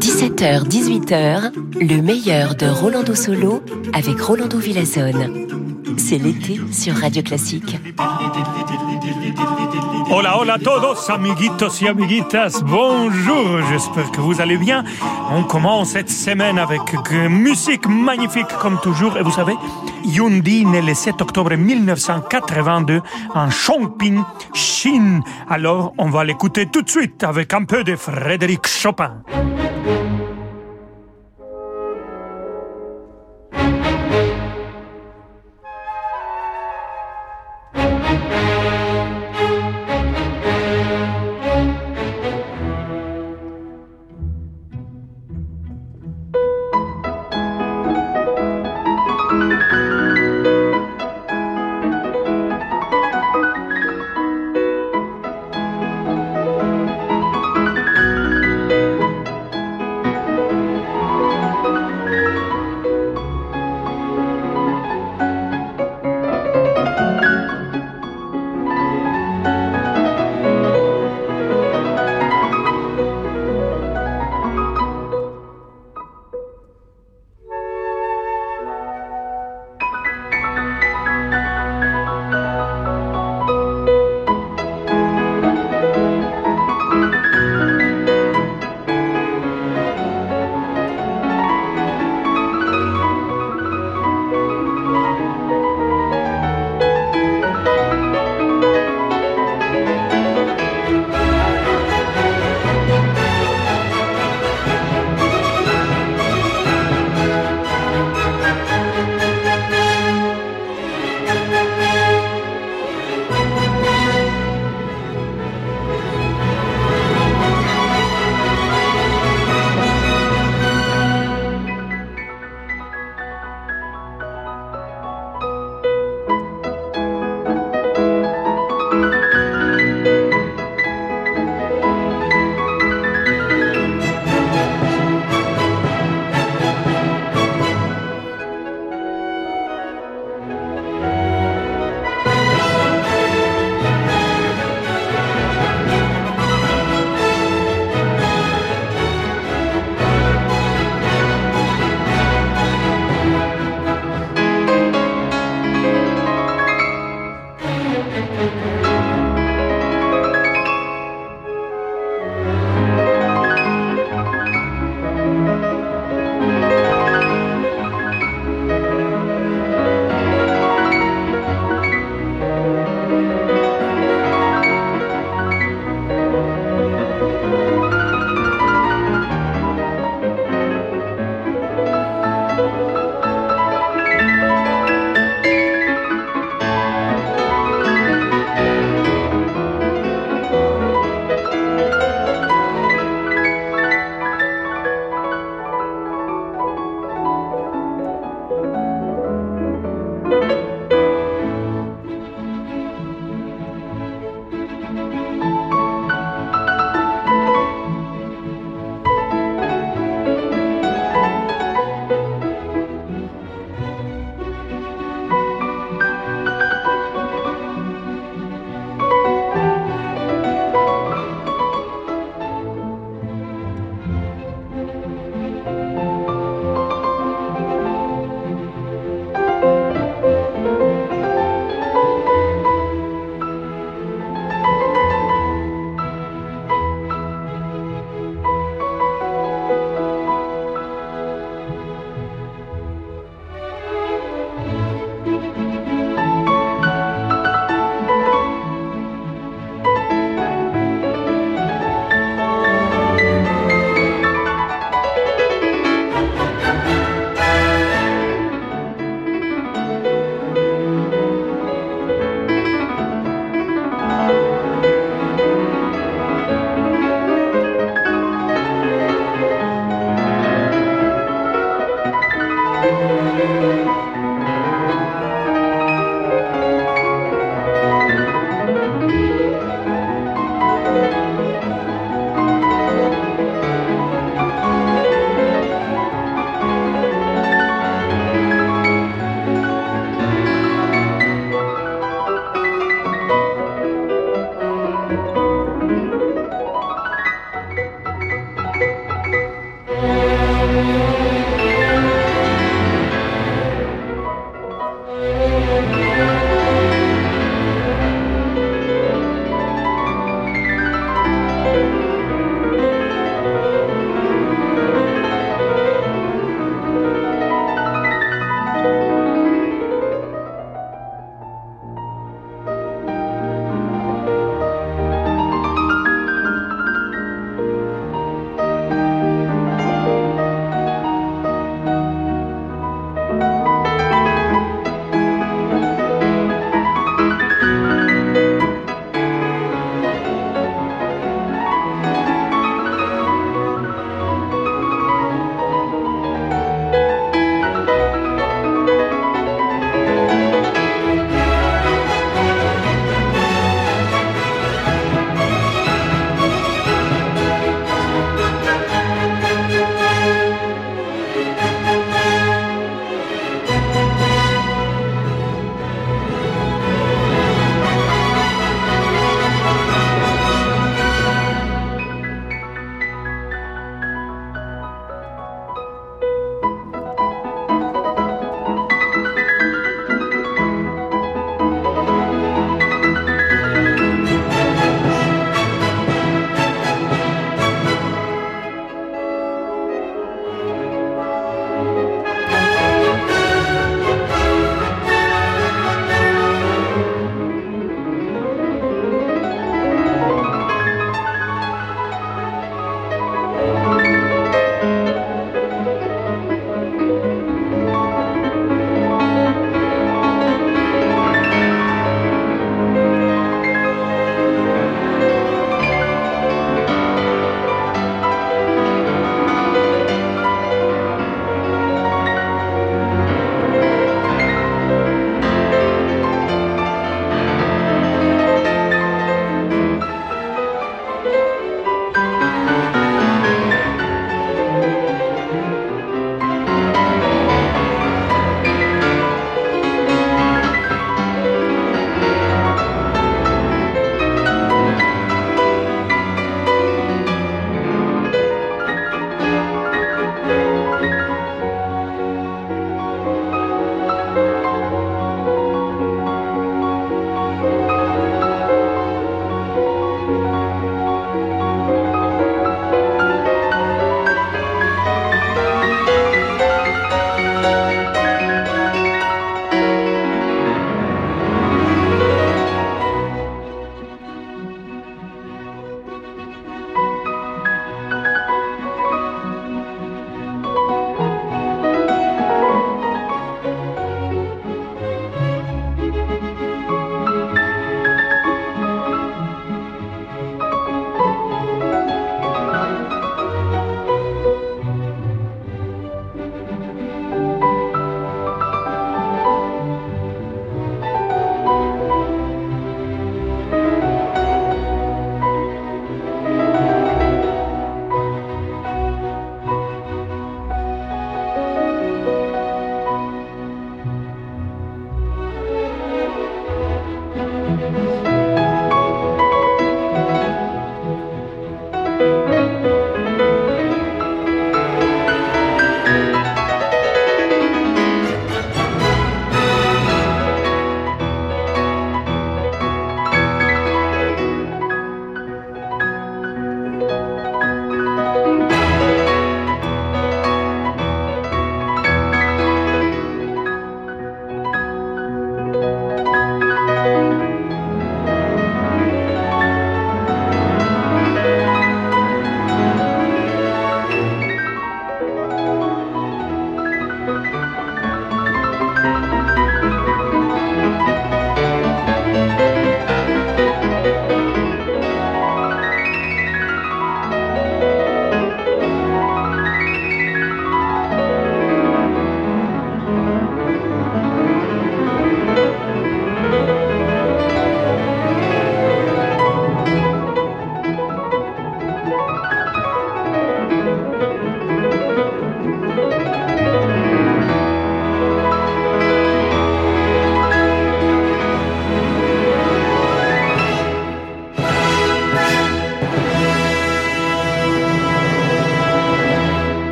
17h, 18h, le meilleur de Rolando Solo avec Rolando Villazone. C'est l'été sur Radio Classique. Hola, hola todos, amiguitos y amiguitas. Bonjour, j'espère que vous allez bien. On commence cette semaine avec musique magnifique comme toujours. Et vous savez, Yundi né le 7 octobre 1982 en Chongping, Chine. Alors, on va l'écouter tout de suite avec un peu de Frédéric Chopin.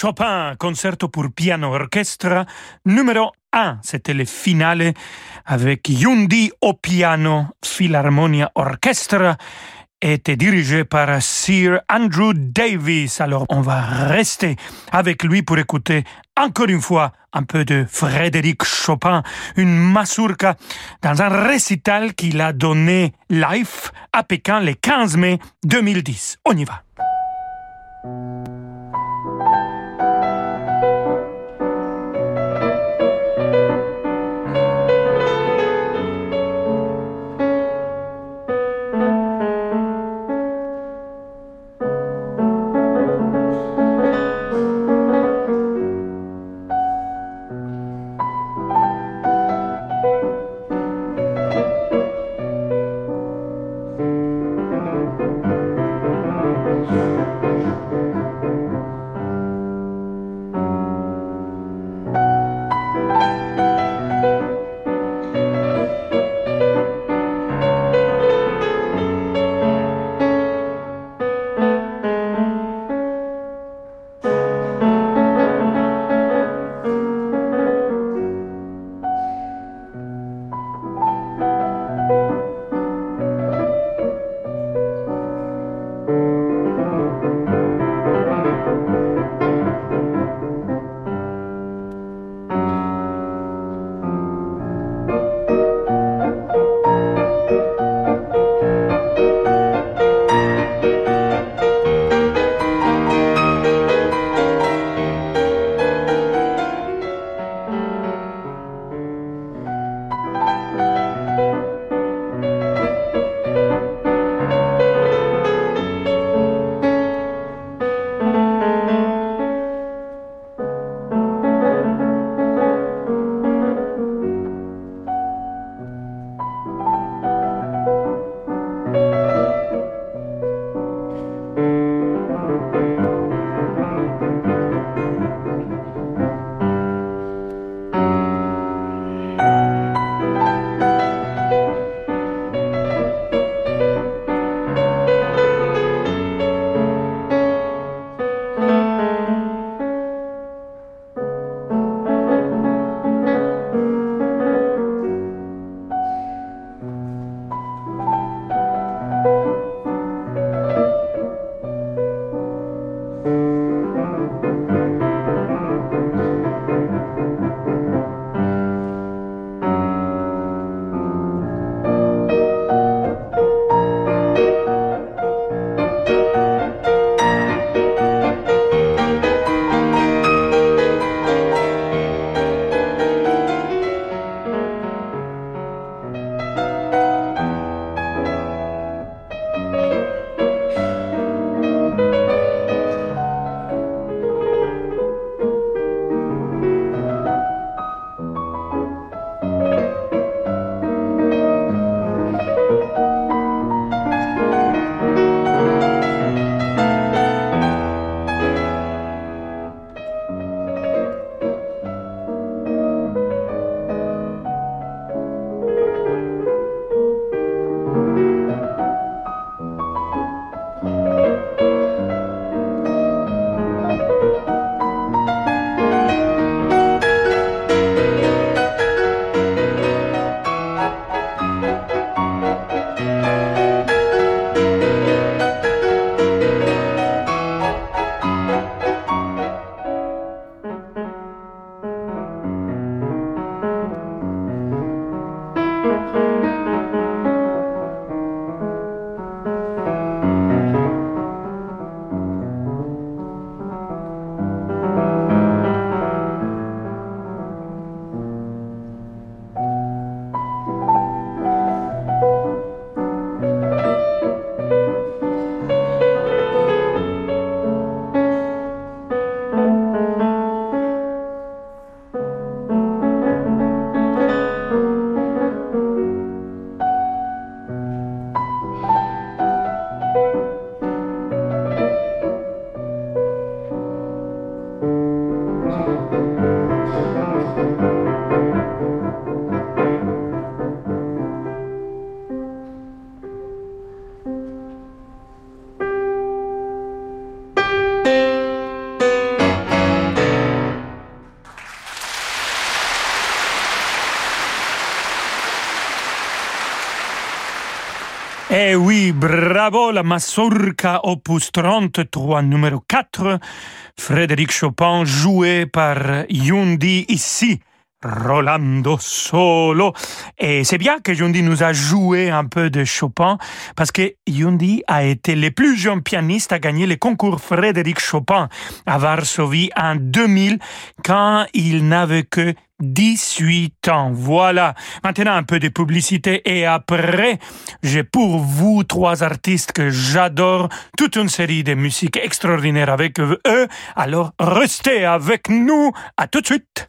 Chopin, concerto pour piano orchestre numéro 1. C'était le finale avec Yundi au piano, Philharmonia Orchestra était dirigé par Sir Andrew Davis. Alors on va rester avec lui pour écouter encore une fois un peu de Frédéric Chopin, une mazurka dans un récital qu'il a donné live à Pékin le 15 mai 2010. On y va. Bravo la Mazurka opus 33 numéro 4, Frédéric Chopin joué par Yundi ici. Rolando Solo. Et c'est bien que Yundi nous a joué un peu de Chopin parce que Yundi a été le plus jeune pianiste à gagner le concours Frédéric Chopin à Varsovie en 2000 quand il n'avait que 18 ans. Voilà. Maintenant un peu de publicité et après, j'ai pour vous trois artistes que j'adore, toute une série de musiques extraordinaires avec eux. Alors restez avec nous. À tout de suite.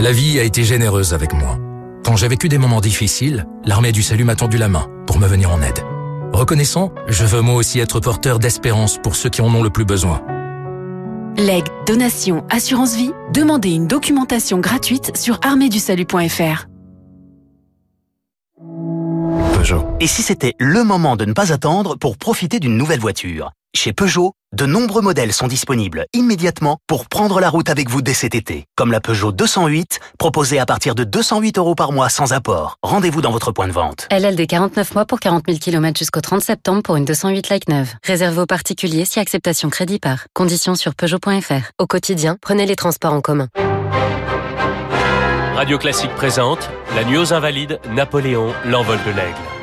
La vie a été généreuse avec moi. Quand j'ai vécu des moments difficiles, l'armée du salut m'a tendu la main pour me venir en aide. Reconnaissant, je veux moi aussi être porteur d'espérance pour ceux qui en ont le plus besoin. Legs, donation, assurance vie, demandez une documentation gratuite sur arméedusalut.fr. Peugeot. Et si c'était le moment de ne pas attendre pour profiter d'une nouvelle voiture? Chez Peugeot, de nombreux modèles sont disponibles immédiatement pour prendre la route avec vous dès cet été. Comme la Peugeot 208, proposée à partir de 208 euros par mois sans apport. Rendez-vous dans votre point de vente. LLD 49 mois pour 40 000 km jusqu'au 30 septembre pour une 208 like neuve. Réservé aux particuliers si acceptation crédit par. Conditions sur Peugeot.fr. Au quotidien, prenez les transports en commun. Radio Classique présente La Nuit aux Invalides, Napoléon, l'envol de l'aigle.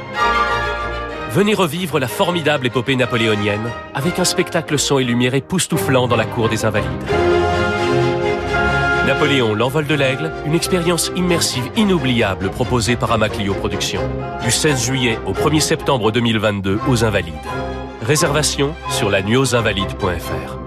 Venez revivre la formidable épopée napoléonienne avec un spectacle son et lumière époustouflant dans la cour des Invalides. Napoléon, l'envol de l'aigle, une expérience immersive inoubliable proposée par Amaclio Productions. Du 16 juillet au 1er septembre 2022 aux Invalides. Réservation sur la nuitauxinvalides.fr.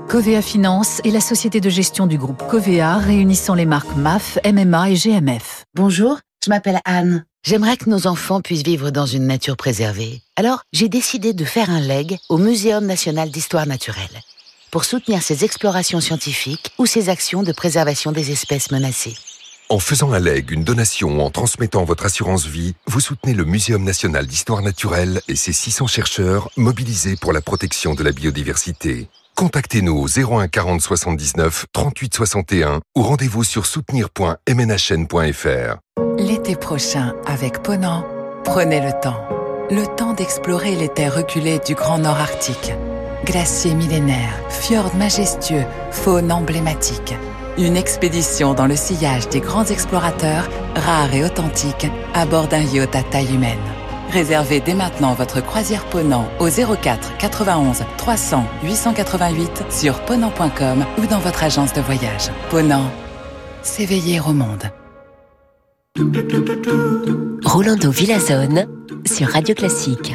Covea Finance est la société de gestion du groupe Covea réunissant les marques MAF, MMA et GMF. Bonjour, je m'appelle Anne. J'aimerais que nos enfants puissent vivre dans une nature préservée. Alors, j'ai décidé de faire un leg au Muséum national d'histoire naturelle pour soutenir ses explorations scientifiques ou ses actions de préservation des espèces menacées. En faisant un leg, une donation ou en transmettant votre assurance vie, vous soutenez le Muséum national d'histoire naturelle et ses 600 chercheurs mobilisés pour la protection de la biodiversité. Contactez-nous au 01 40 79 38 61 ou rendez-vous sur soutenir.mnhn.fr. L'été prochain, avec Ponant, prenez le temps. Le temps d'explorer les terres reculées du Grand Nord Arctique. Glaciers millénaires, fjords majestueux, faune emblématique. Une expédition dans le sillage des grands explorateurs, rares et authentiques, à bord d'un yacht à taille humaine. Réservez dès maintenant votre croisière Ponant au 04 91 300 888 sur ponant.com ou dans votre agence de voyage. Ponant, s'éveiller au monde. Rolando Villazone sur Radio Classique.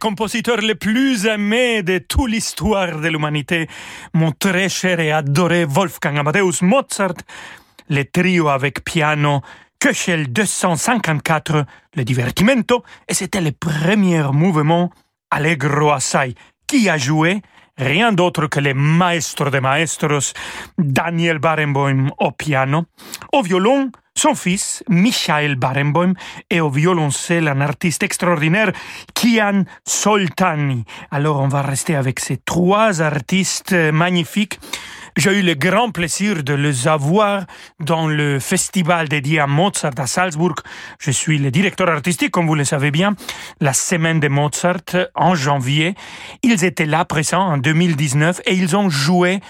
Compositeurs les plus aimés de toute l'histoire de l'humanité, mon très cher et adoré Wolfgang Amadeus Mozart, le trio avec piano Köchel 254, le divertimento, et c'était le premier mouvement Allegro assai, qui a joué rien d'autre que le maestro de maestros, Daniel Barenboim au piano, au violon, son fils, Michael Barenboim, et au violoncelle, un artiste extraordinaire, Kian Soltani. Alors on va rester avec ces trois artistes magnifiques j'ai eu le grand plaisir de les avoir dans le festival dédié à Mozart à Salzbourg. Je suis le directeur artistique, comme vous le savez bien, la semaine de Mozart en janvier. Ils étaient là présents en 2019 et ils ont joué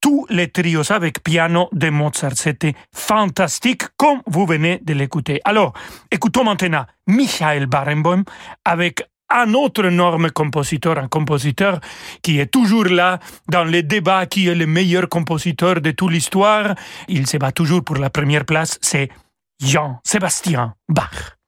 tous les trios avec piano de Mozart. C'était fantastique, comme vous venez de l'écouter. Alors, écoutons maintenant Michael Barenboim avec un autre énorme compositeur, un compositeur qui est toujours là dans les débats qui est le meilleur compositeur de toute l'histoire. Il se bat toujours pour la première place, c'est Jean-Sébastien Bach.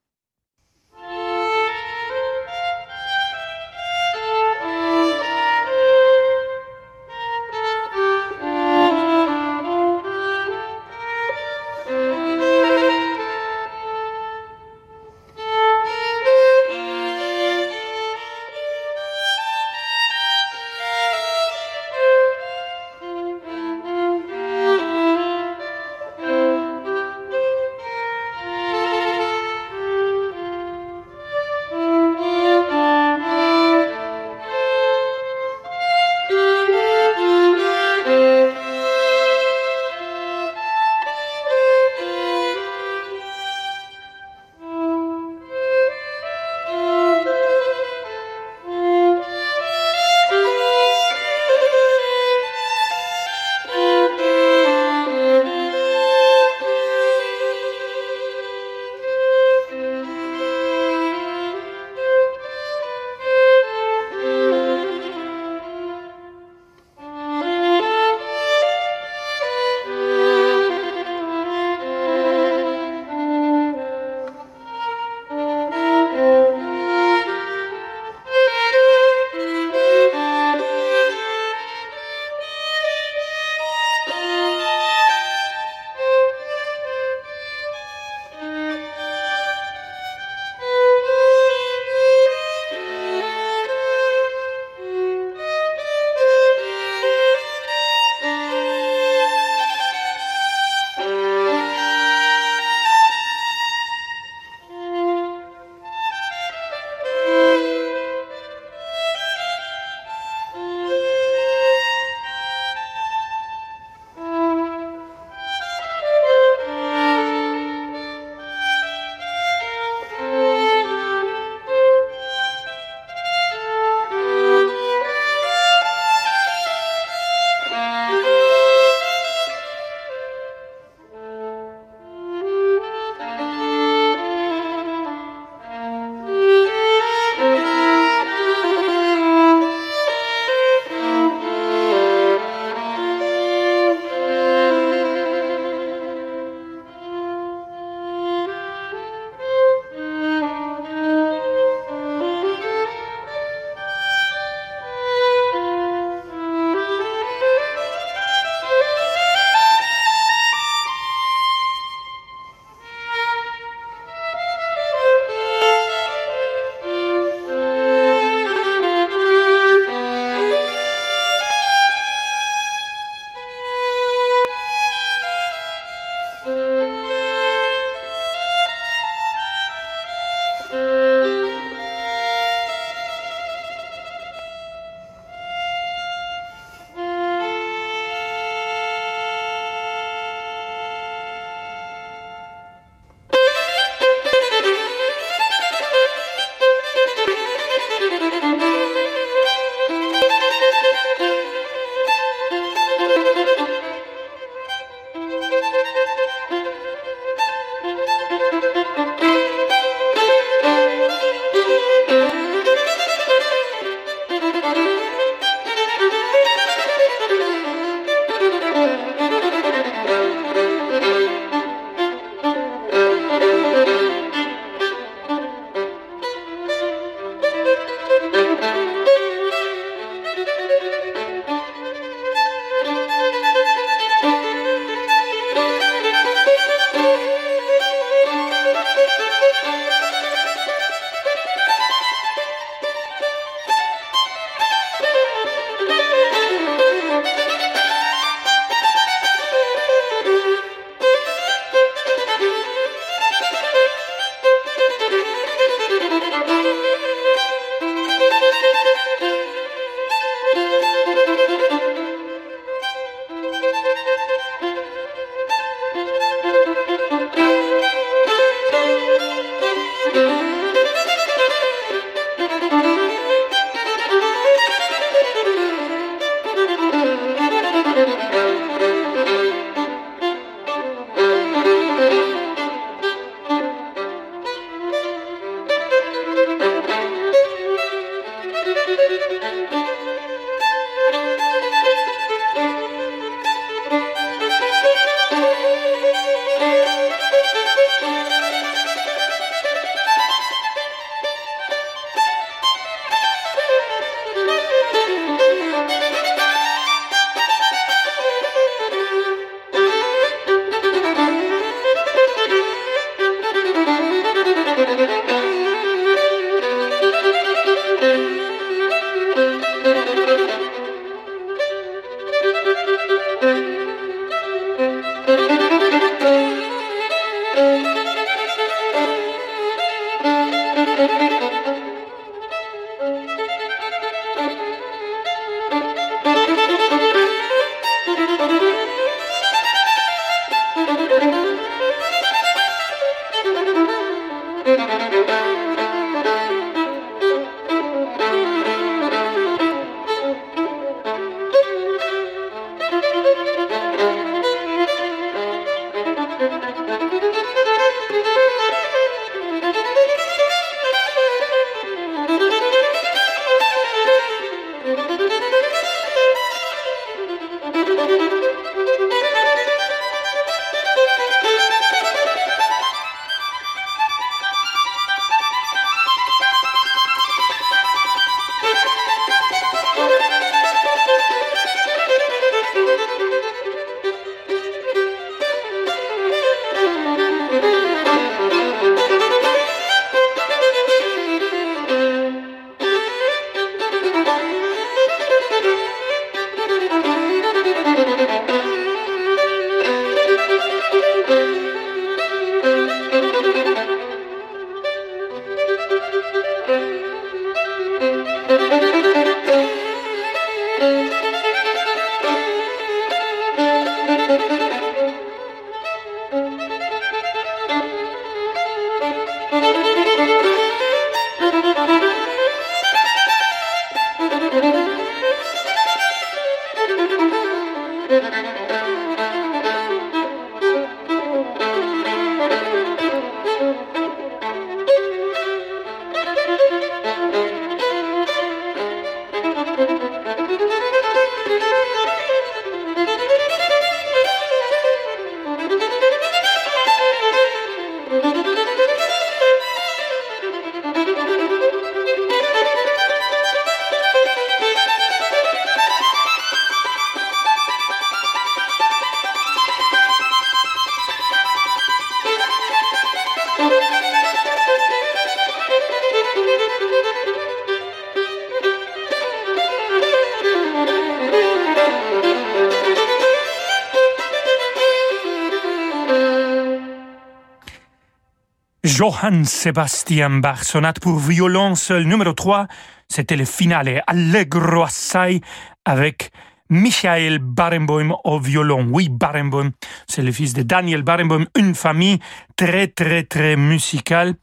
Johann Sebastian Bach, sonate pour violon seul numéro 3, c'était le finale Allegro assai avec Michael Barenboim au violon. Oui, Barenboim, c'est le fils de Daniel Barenboim, une famille très, très, très musicale.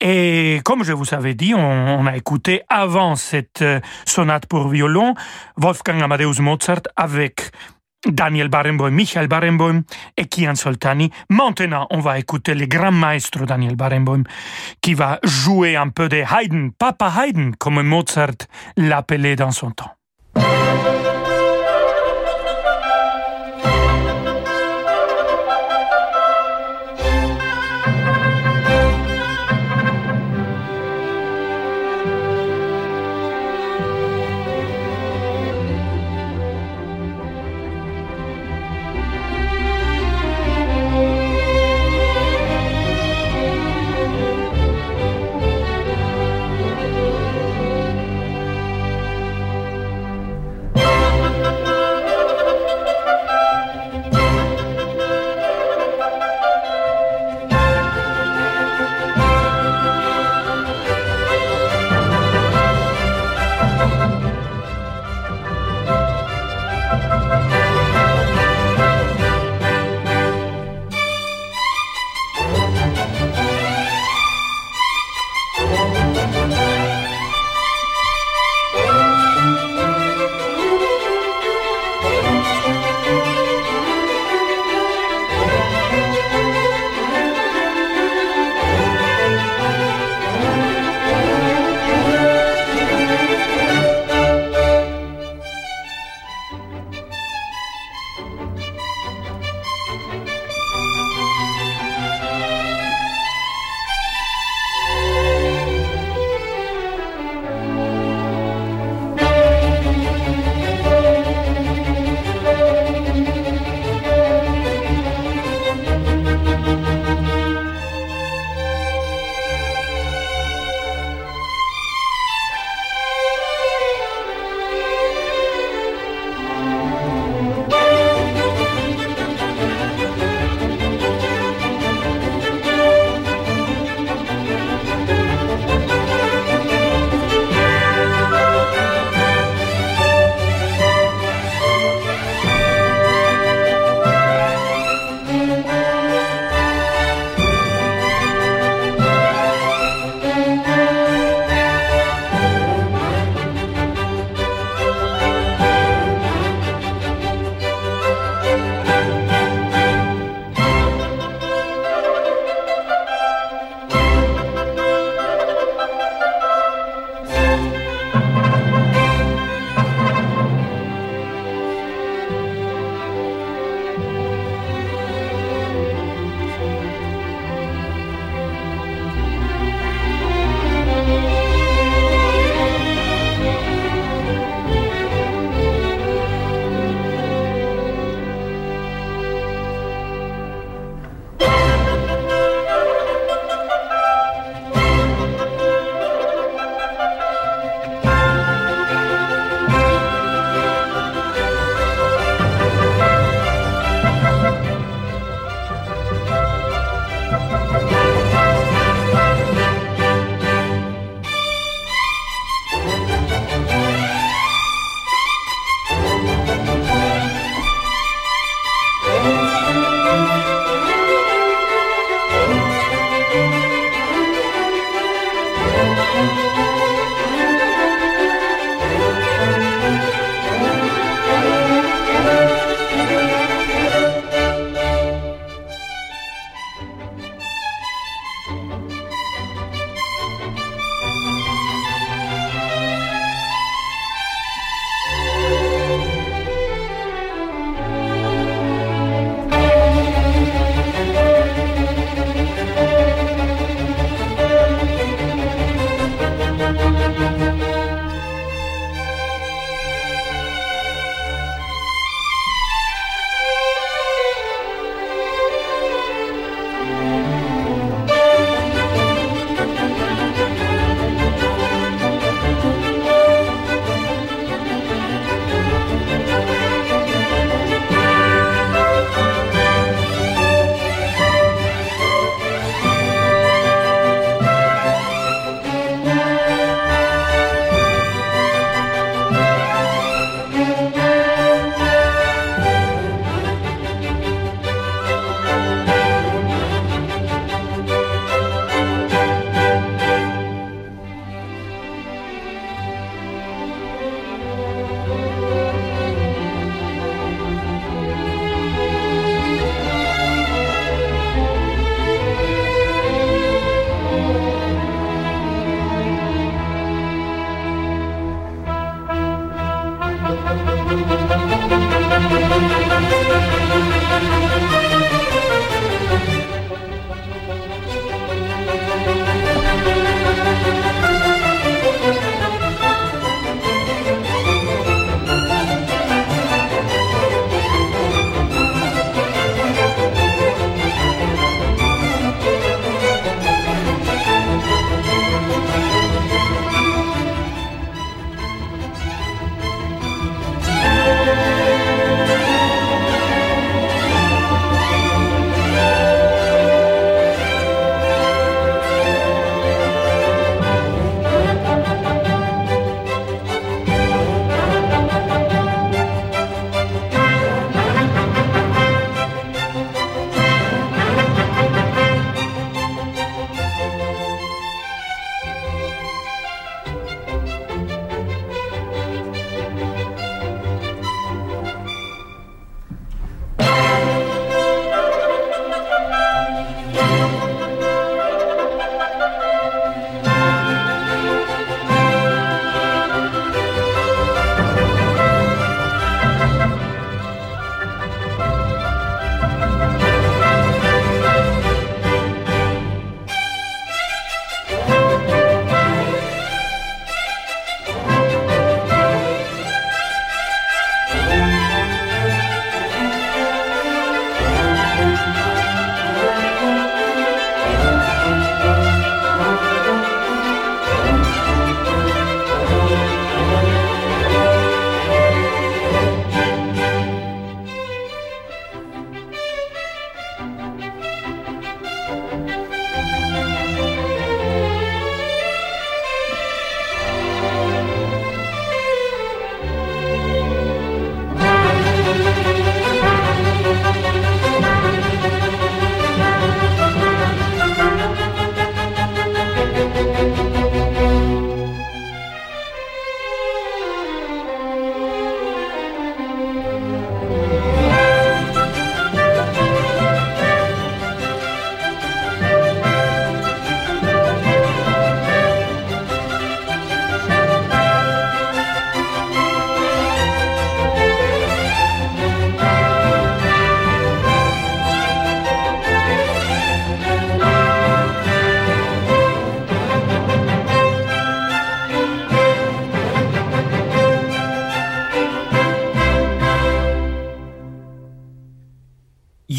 Et comme je vous avais dit, on, a écouté avant cette euh, sonate pour violon Wolfgang Amadeus Mozart avec Daniel Barenboim, Michael Barenboim et Kian Soltani. Maintenant, on va écouter le grand maestro Daniel Barenboim qui va jouer un peu de Haydn, Papa Haydn, comme Mozart l'appelait dans son temps.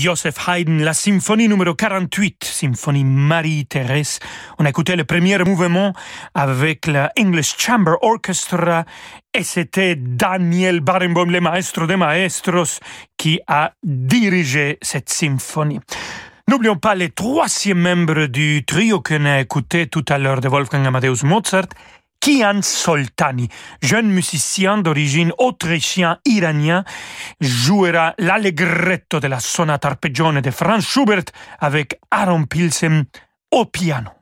Joseph Haydn, la symphonie numéro 48, symphonie Marie-Thérèse. On a écouté le premier mouvement avec la English Chamber Orchestra et c'était Daniel Barenboim, le maestro des maestros, qui a dirigé cette symphonie. N'oublions pas les troisième membres du trio qu'on a écouté tout à l'heure de Wolfgang Amadeus Mozart, Kian Soltani, jeune musicien d'origine autrichien-iranien, jouera l'allegretto de la sonate arpeggione de Franz Schubert avec Aaron Pilsen au piano.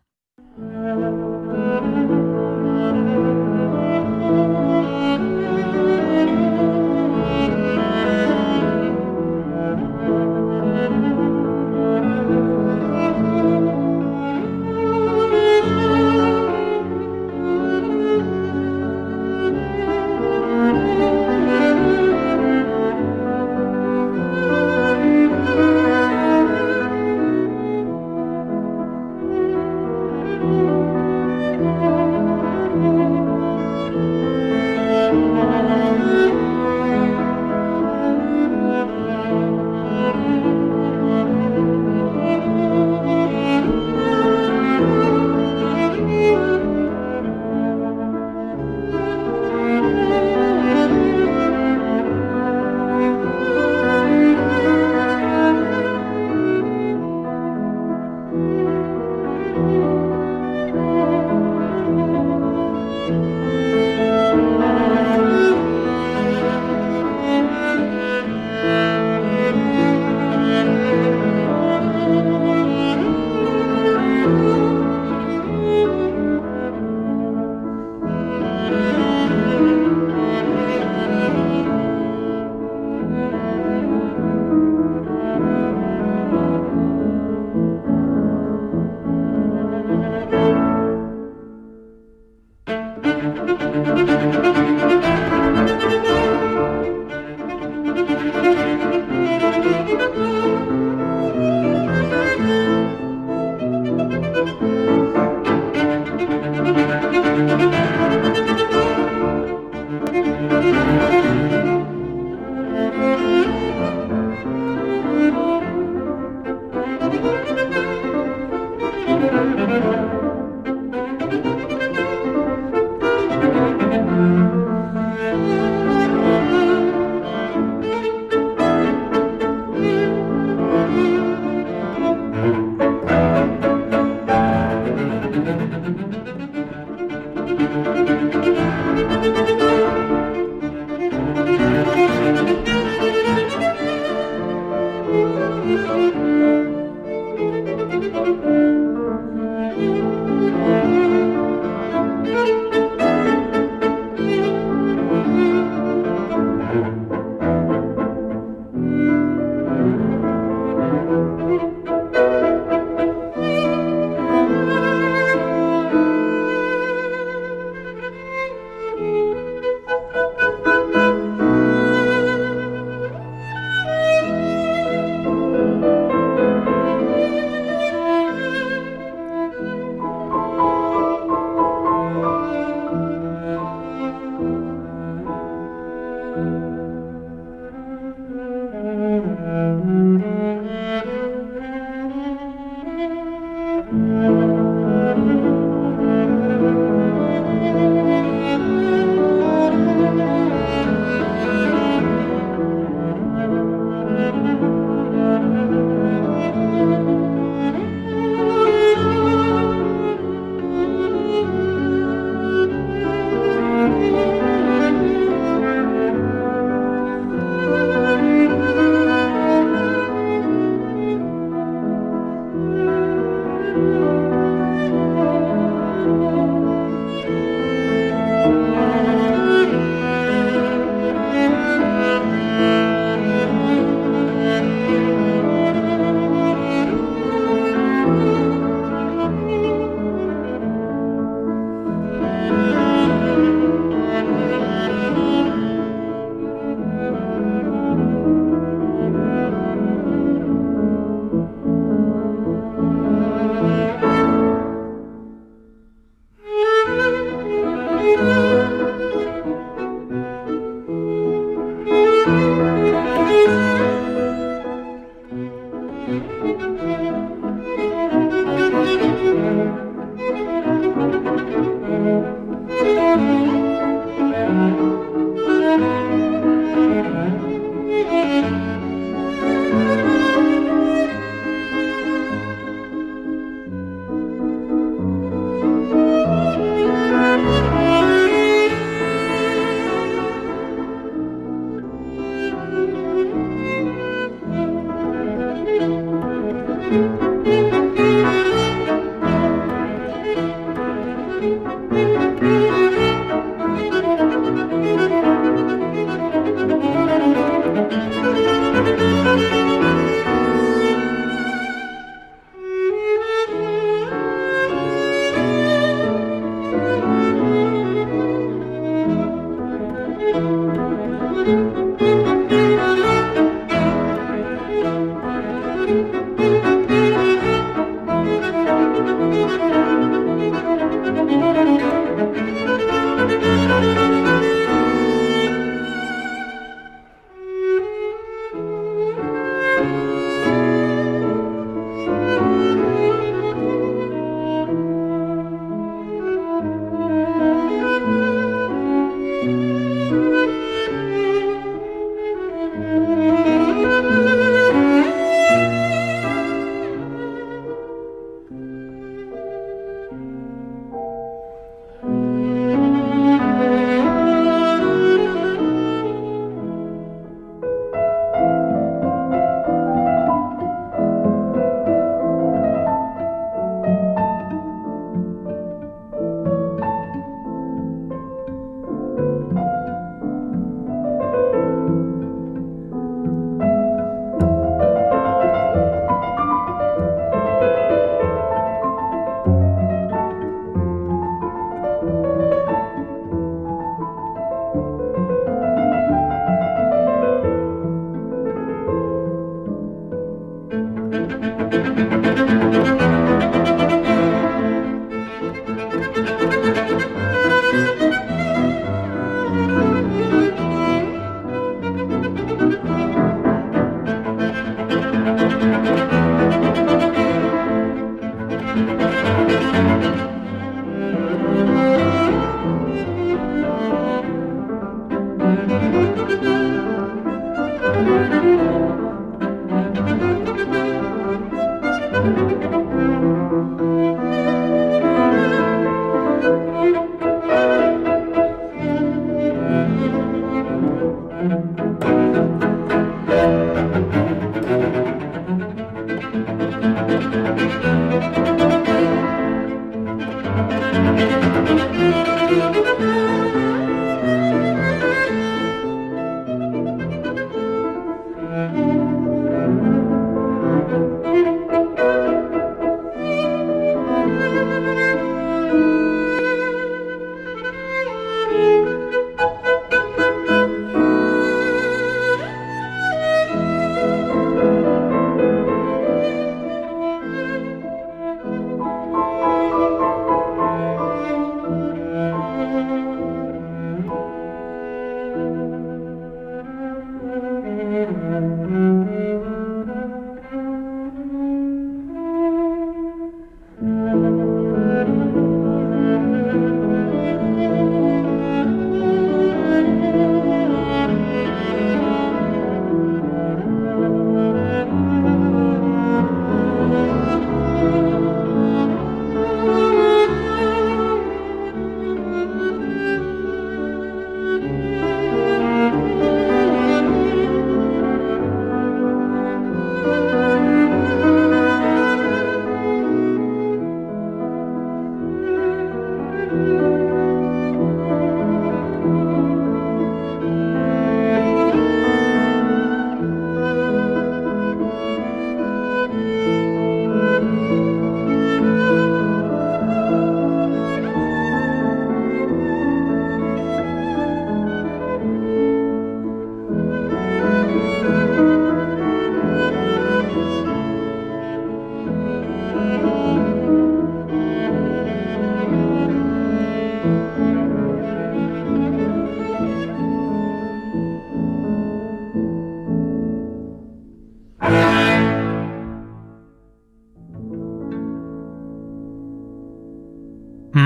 Música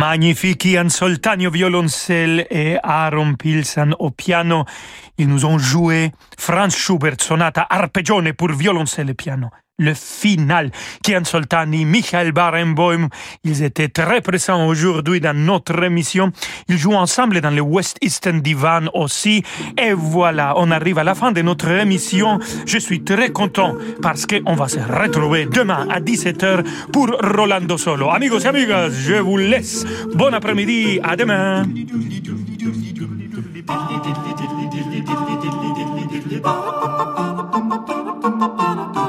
Magnifique Ian Soltani violoncelle et Aaron Pilsan au piano. Ils nous ont joué Franz Schubert, sonata arpeggione pour violoncelle et piano le final. Kian Soltani, Michael Barenboim, ils étaient très présents aujourd'hui dans notre émission. Ils jouent ensemble dans le West Eastern Divan aussi. Et voilà, on arrive à la fin de notre émission. Je suis très content parce qu'on va se retrouver demain à 17h pour Rolando Solo. Amigos et amigas, je vous laisse. Bon après-midi, à demain.